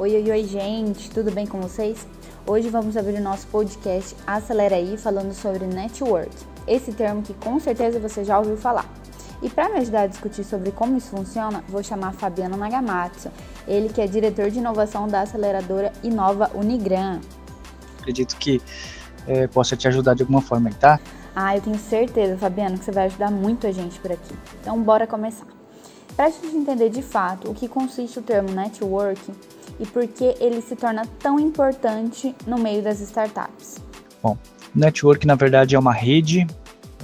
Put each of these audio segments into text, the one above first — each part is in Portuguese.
Oi, oi, oi, gente, tudo bem com vocês? Hoje vamos abrir o nosso podcast Acelera aí falando sobre network. Esse termo que com certeza você já ouviu falar. E para me ajudar a discutir sobre como isso funciona, vou chamar Fabiano Nagamatsu, ele que é diretor de inovação da aceleradora Inova Unigran. Acredito que é, possa te ajudar de alguma forma, tá? Ah, eu tenho certeza, Fabiano, que você vai ajudar muito a gente por aqui. Então, bora começar. Para a gente entender de fato o que consiste o termo network e por que ele se torna tão importante no meio das startups. Bom, network na verdade é uma rede,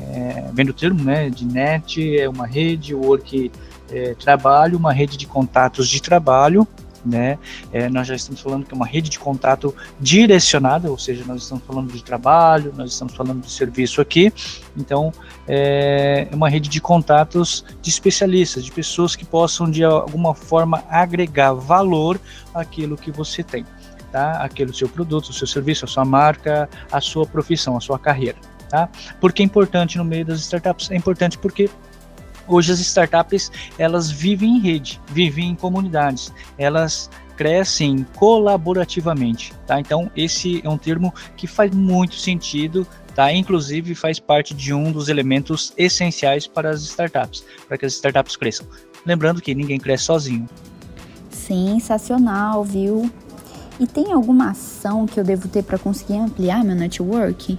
é, vem do termo né, de net, é uma rede, work é trabalho, uma rede de contatos de trabalho né? É, nós já estamos falando que é uma rede de contato direcionada, ou seja, nós estamos falando de trabalho, nós estamos falando de serviço aqui, então é, é uma rede de contatos de especialistas, de pessoas que possam de alguma forma agregar valor àquilo que você tem, tá? Aquele seu produto, o seu serviço, a sua marca, a sua profissão, a sua carreira. Tá? Por que é importante no meio das startups? É importante porque Hoje as startups elas vivem em rede, vivem em comunidades, elas crescem colaborativamente, tá? Então esse é um termo que faz muito sentido, tá? Inclusive faz parte de um dos elementos essenciais para as startups, para que as startups cresçam. Lembrando que ninguém cresce sozinho. Sensacional, viu? E tem alguma ação que eu devo ter para conseguir ampliar meu network?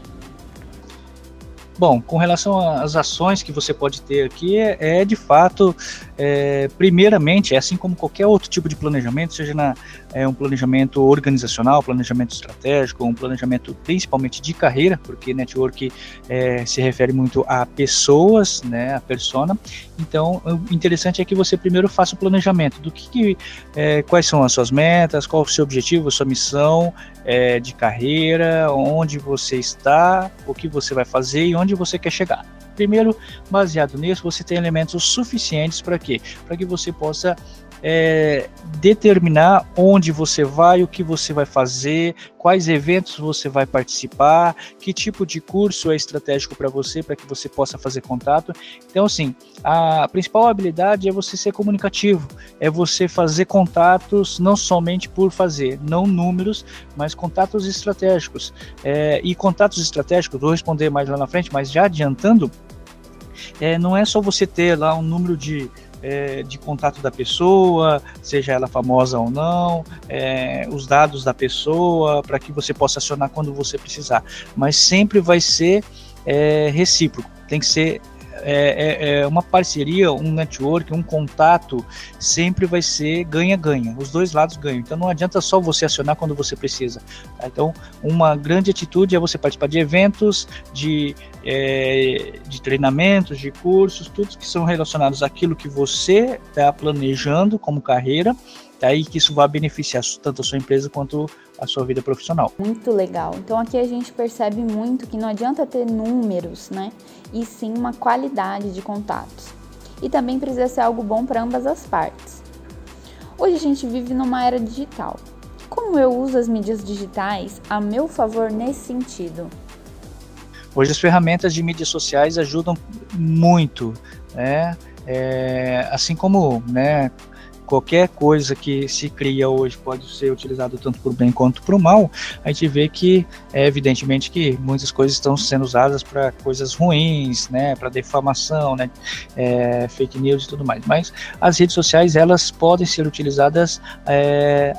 Bom, com relação às ações que você pode ter aqui, é, é de fato, é, primeiramente, é assim como qualquer outro tipo de planejamento, seja na, é, um planejamento organizacional, planejamento estratégico, um planejamento principalmente de carreira, porque network é, se refere muito a pessoas, né, a persona. Então, o interessante é que você primeiro faça o planejamento do que, que é, quais são as suas metas, qual o seu objetivo, sua missão é, de carreira, onde você está, o que você vai fazer e onde você quer chegar. Primeiro, baseado nisso, você tem elementos suficientes para quê? Para que você possa é, determinar onde você vai, o que você vai fazer, quais eventos você vai participar, que tipo de curso é estratégico para você, para que você possa fazer contato. Então, assim, a principal habilidade é você ser comunicativo, é você fazer contatos não somente por fazer, não números, mas contatos estratégicos. É, e contatos estratégicos, vou responder mais lá na frente, mas já adiantando, é, não é só você ter lá um número de é, de contato da pessoa, seja ela famosa ou não, é, os dados da pessoa, para que você possa acionar quando você precisar. Mas sempre vai ser é, recíproco, tem que ser é, é, é, uma parceria, um network, um contato, sempre vai ser ganha-ganha. Os dois lados ganham. Então não adianta só você acionar quando você precisa. Tá? Então, uma grande atitude é você participar de eventos, de, é, de treinamentos, de cursos, tudo que são relacionados àquilo que você está planejando como carreira tá? que isso vai beneficiar tanto a sua empresa quanto a sua vida profissional. Muito legal. Então aqui a gente percebe muito que não adianta ter números, né? E sim uma qualidade de contatos. E também precisa ser algo bom para ambas as partes. Hoje a gente vive numa era digital. Como eu uso as mídias digitais a meu favor nesse sentido? Hoje as ferramentas de mídias sociais ajudam muito, né? É, assim como, né, qualquer coisa que se cria hoje pode ser utilizado tanto para o bem quanto para o mal, a gente vê que é evidentemente que muitas coisas estão sendo usadas para coisas ruins, né, para defamação, né, é, fake news e tudo mais. Mas as redes sociais elas podem ser utilizadas é,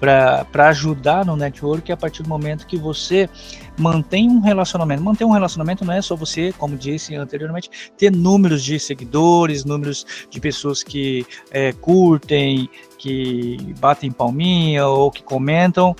para ajudar no network a partir do momento que você mantém um relacionamento. Manter um relacionamento não é só você, como disse anteriormente, ter números de seguidores, números de pessoas que é, curtem, que batem palminha ou que comentam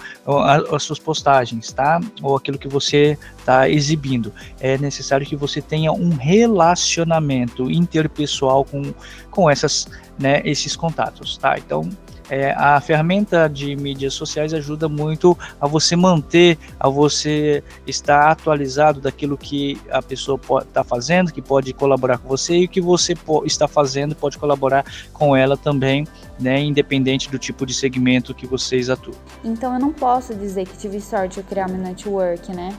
as suas postagens, tá? Ou aquilo que você está exibindo. É necessário que você tenha um relacionamento interpessoal com, com essas, né, esses contatos, tá? Então, é, a ferramenta de mídias sociais ajuda muito a você manter, a você estar atualizado daquilo que a pessoa está fazendo, que pode colaborar com você e o que você está fazendo pode colaborar com ela também, né, independente do tipo de segmento que vocês atuam. Então eu não posso dizer que tive sorte de criar meu network, né?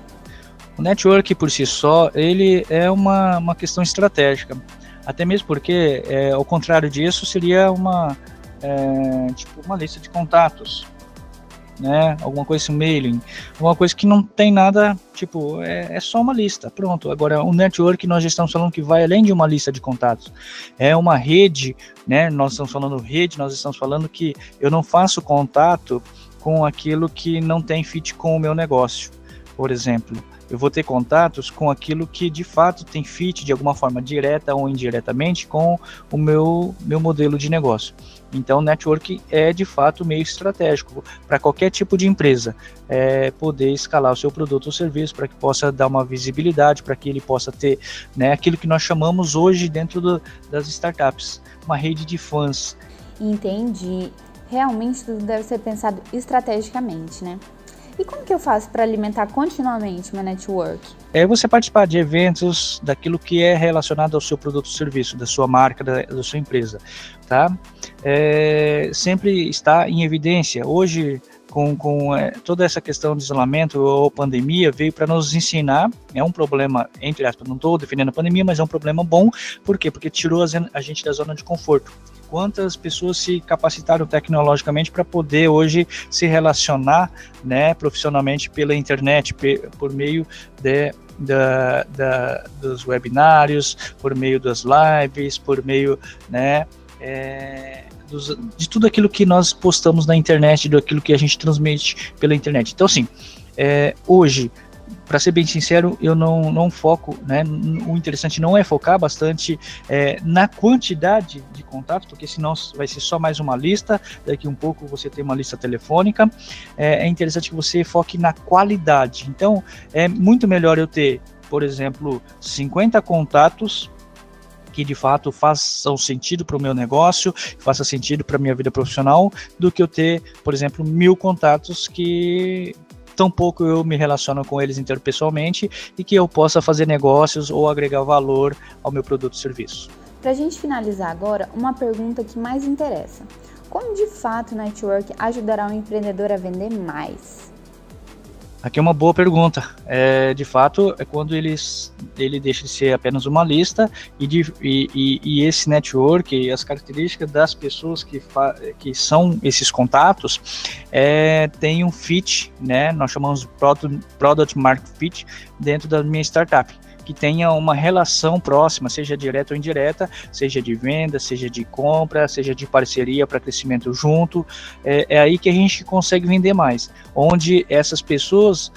O network por si só, ele é uma, uma questão estratégica. Até mesmo porque, é, ao contrário disso, seria uma é, tipo uma lista de contatos, né? Alguma coisa assim, mailing, alguma coisa que não tem nada, tipo, é, é, só uma lista, pronto. Agora, o network nós já estamos falando que vai além de uma lista de contatos, é uma rede, né? Nós estamos falando rede, nós estamos falando que eu não faço contato com aquilo que não tem fit com o meu negócio, por exemplo eu vou ter contatos com aquilo que de fato tem fit de alguma forma direta ou indiretamente com o meu, meu modelo de negócio. Então, network é de fato meio estratégico para qualquer tipo de empresa é, poder escalar o seu produto ou serviço para que possa dar uma visibilidade, para que ele possa ter né, aquilo que nós chamamos hoje dentro do, das startups, uma rede de fãs. Entendi. Realmente tudo deve ser pensado estrategicamente, né? E como que eu faço para alimentar continuamente meu network? É você participar de eventos, daquilo que é relacionado ao seu produto ou serviço, da sua marca, da, da sua empresa, tá? É, sempre está em evidência. Hoje, com, com é, toda essa questão de isolamento ou pandemia, veio para nos ensinar, é um problema, entre aspas, não estou defendendo a pandemia, mas é um problema bom, por quê? Porque tirou a gente da zona de conforto quantas pessoas se capacitaram tecnologicamente para poder hoje se relacionar né, profissionalmente pela internet, por meio de, da, da, dos webinários, por meio das lives, por meio né, é, dos, de tudo aquilo que nós postamos na internet, daquilo que a gente transmite pela internet. Então, assim, é, hoje para ser bem sincero, eu não, não foco, né? O interessante não é focar bastante é, na quantidade de contatos, porque senão vai ser só mais uma lista. Daqui um pouco você tem uma lista telefônica. É, é interessante que você foque na qualidade. Então, é muito melhor eu ter, por exemplo, 50 contatos que de fato façam sentido para o meu negócio, faça sentido para a minha vida profissional, do que eu ter, por exemplo, mil contatos que tampouco eu me relaciono com eles interpessoalmente e que eu possa fazer negócios ou agregar valor ao meu produto ou serviço. Para a gente finalizar agora, uma pergunta que mais interessa: como de fato o network ajudará o empreendedor a vender mais? Aqui é uma boa pergunta. É, de fato, é quando eles, ele deixa de ser apenas uma lista e, de, e, e, e esse network e as características das pessoas que, fa, que são esses contatos é, tem um fit, né? Nós chamamos de product, product market fit dentro da minha startup que tenha uma relação próxima, seja direta ou indireta, seja de venda, seja de compra, seja de parceria para crescimento junto. É, é, aí que a gente consegue vender mais, onde essas pessoas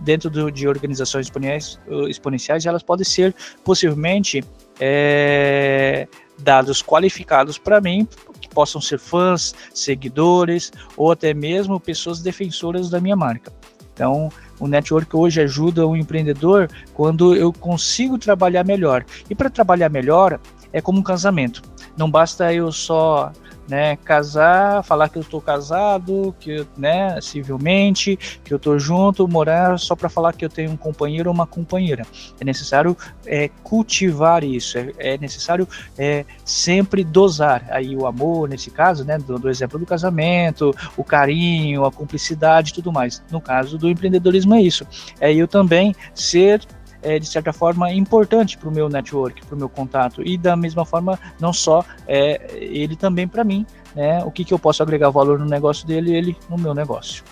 dentro do, de organizações exponenciais, exponenciais, elas podem ser possivelmente é, dados qualificados para mim, que possam ser fãs, seguidores ou até mesmo pessoas defensoras da minha marca. Então, o network hoje ajuda o empreendedor quando eu consigo trabalhar melhor. E para trabalhar melhor é como um casamento. Não basta eu só né, casar, falar que eu estou casado, que né, civilmente, que eu estou junto, morar só para falar que eu tenho um companheiro ou uma companheira. É necessário é, cultivar isso, é, é necessário é, sempre dosar aí o amor, nesse caso, né, do, do exemplo do casamento, o carinho, a cumplicidade tudo mais. No caso do empreendedorismo é isso. É eu também ser é, de certa forma, importante para o meu network, para o meu contato. E da mesma forma, não só é, ele também para mim, né? O que, que eu posso agregar valor no negócio dele e ele no meu negócio.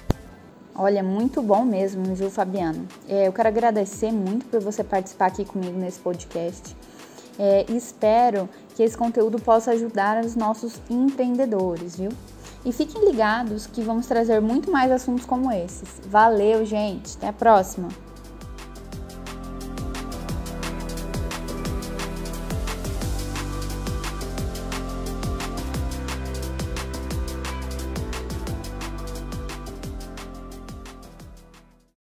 Olha, muito bom mesmo, viu, Fabiano? É, eu quero agradecer muito por você participar aqui comigo nesse podcast. É, espero que esse conteúdo possa ajudar os nossos empreendedores, viu? E fiquem ligados que vamos trazer muito mais assuntos como esses. Valeu, gente! Até a próxima!